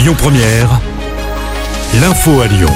Lyon Première, l'info à Lyon.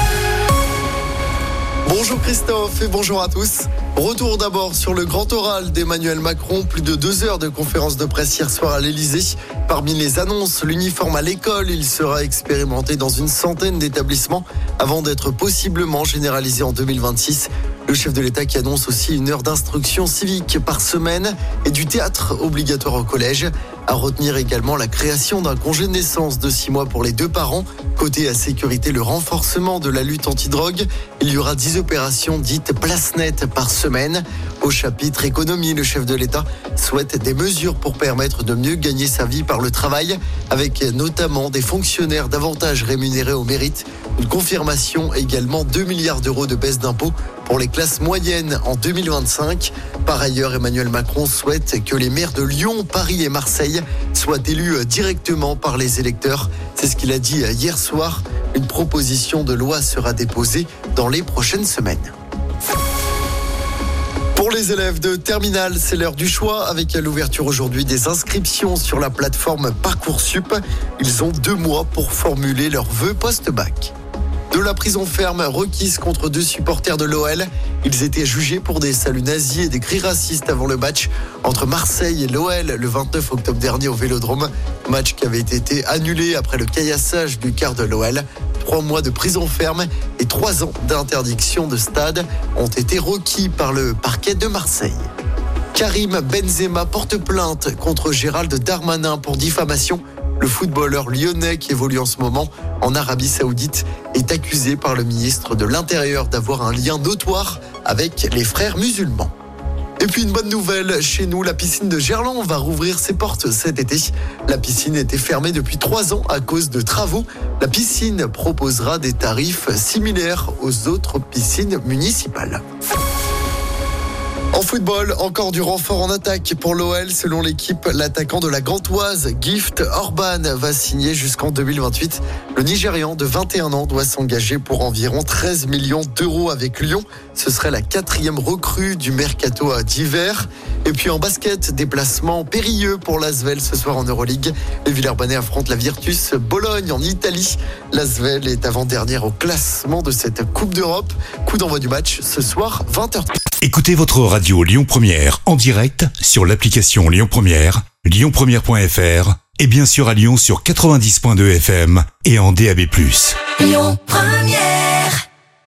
Bonjour Christophe et bonjour à tous. Retour d'abord sur le grand oral d'Emmanuel Macron. Plus de deux heures de conférence de presse hier soir à l'Elysée. Parmi les annonces, l'uniforme à l'école, il sera expérimenté dans une centaine d'établissements avant d'être possiblement généralisé en 2026. Le chef de l'État qui annonce aussi une heure d'instruction civique par semaine et du théâtre obligatoire au collège. À retenir également la création d'un congé de naissance de six mois pour les deux parents. Côté à sécurité, le renforcement de la lutte antidrogue. Il y aura 10 opérations dites place nette par semaine. Au chapitre économie, le chef de l'État souhaite des mesures pour permettre de mieux gagner sa vie par le travail, avec notamment des fonctionnaires davantage rémunérés au mérite. Une confirmation également 2 milliards d'euros de baisse d'impôts pour les classes moyennes en 2025. Par ailleurs, Emmanuel Macron souhaite que les maires de Lyon, Paris et Marseille soient élus directement par les électeurs. C'est ce qu'il a dit hier soir. Une proposition de loi sera déposée dans les prochaines semaines. Pour les élèves de terminale, c'est l'heure du choix avec l'ouverture aujourd'hui des inscriptions sur la plateforme Parcoursup. Ils ont deux mois pour formuler leurs vœux post-bac de la prison ferme requise contre deux supporters de l'OL. Ils étaient jugés pour des saluts nazis et des cris racistes avant le match entre Marseille et l'OL le 29 octobre dernier au Vélodrome. Match qui avait été annulé après le caillassage du quart de l'OL. Trois mois de prison ferme et trois ans d'interdiction de stade ont été requis par le parquet de Marseille. Karim Benzema porte plainte contre Gérald Darmanin pour diffamation. Le footballeur lyonnais qui évolue en ce moment en Arabie Saoudite est accusé par le ministre de l'Intérieur d'avoir un lien notoire avec les frères musulmans. Et puis une bonne nouvelle, chez nous, la piscine de Gerland va rouvrir ses portes cet été. La piscine était fermée depuis trois ans à cause de travaux. La piscine proposera des tarifs similaires aux autres piscines municipales. En football, encore du renfort en attaque pour l'OL. Selon l'équipe, l'attaquant de la Gantoise, Gift Orban, va signer jusqu'en 2028. Le Nigérian de 21 ans doit s'engager pour environ 13 millions d'euros avec Lyon. Ce serait la quatrième recrue du mercato d'hiver. Et puis en basket, déplacement périlleux pour l'Asvel ce soir en Euroleague. Les Villers-Banais affrontent la Virtus Bologne en Italie. L'Asvel est avant-dernière au classement de cette Coupe d'Europe. Coup d'envoi du match ce soir, 20h. Écoutez votre radio Lyon Première en direct sur l'application Lyon Première, lyonpremière.fr et bien sûr à Lyon sur 90.2 FM et en DAB+. Lyon Première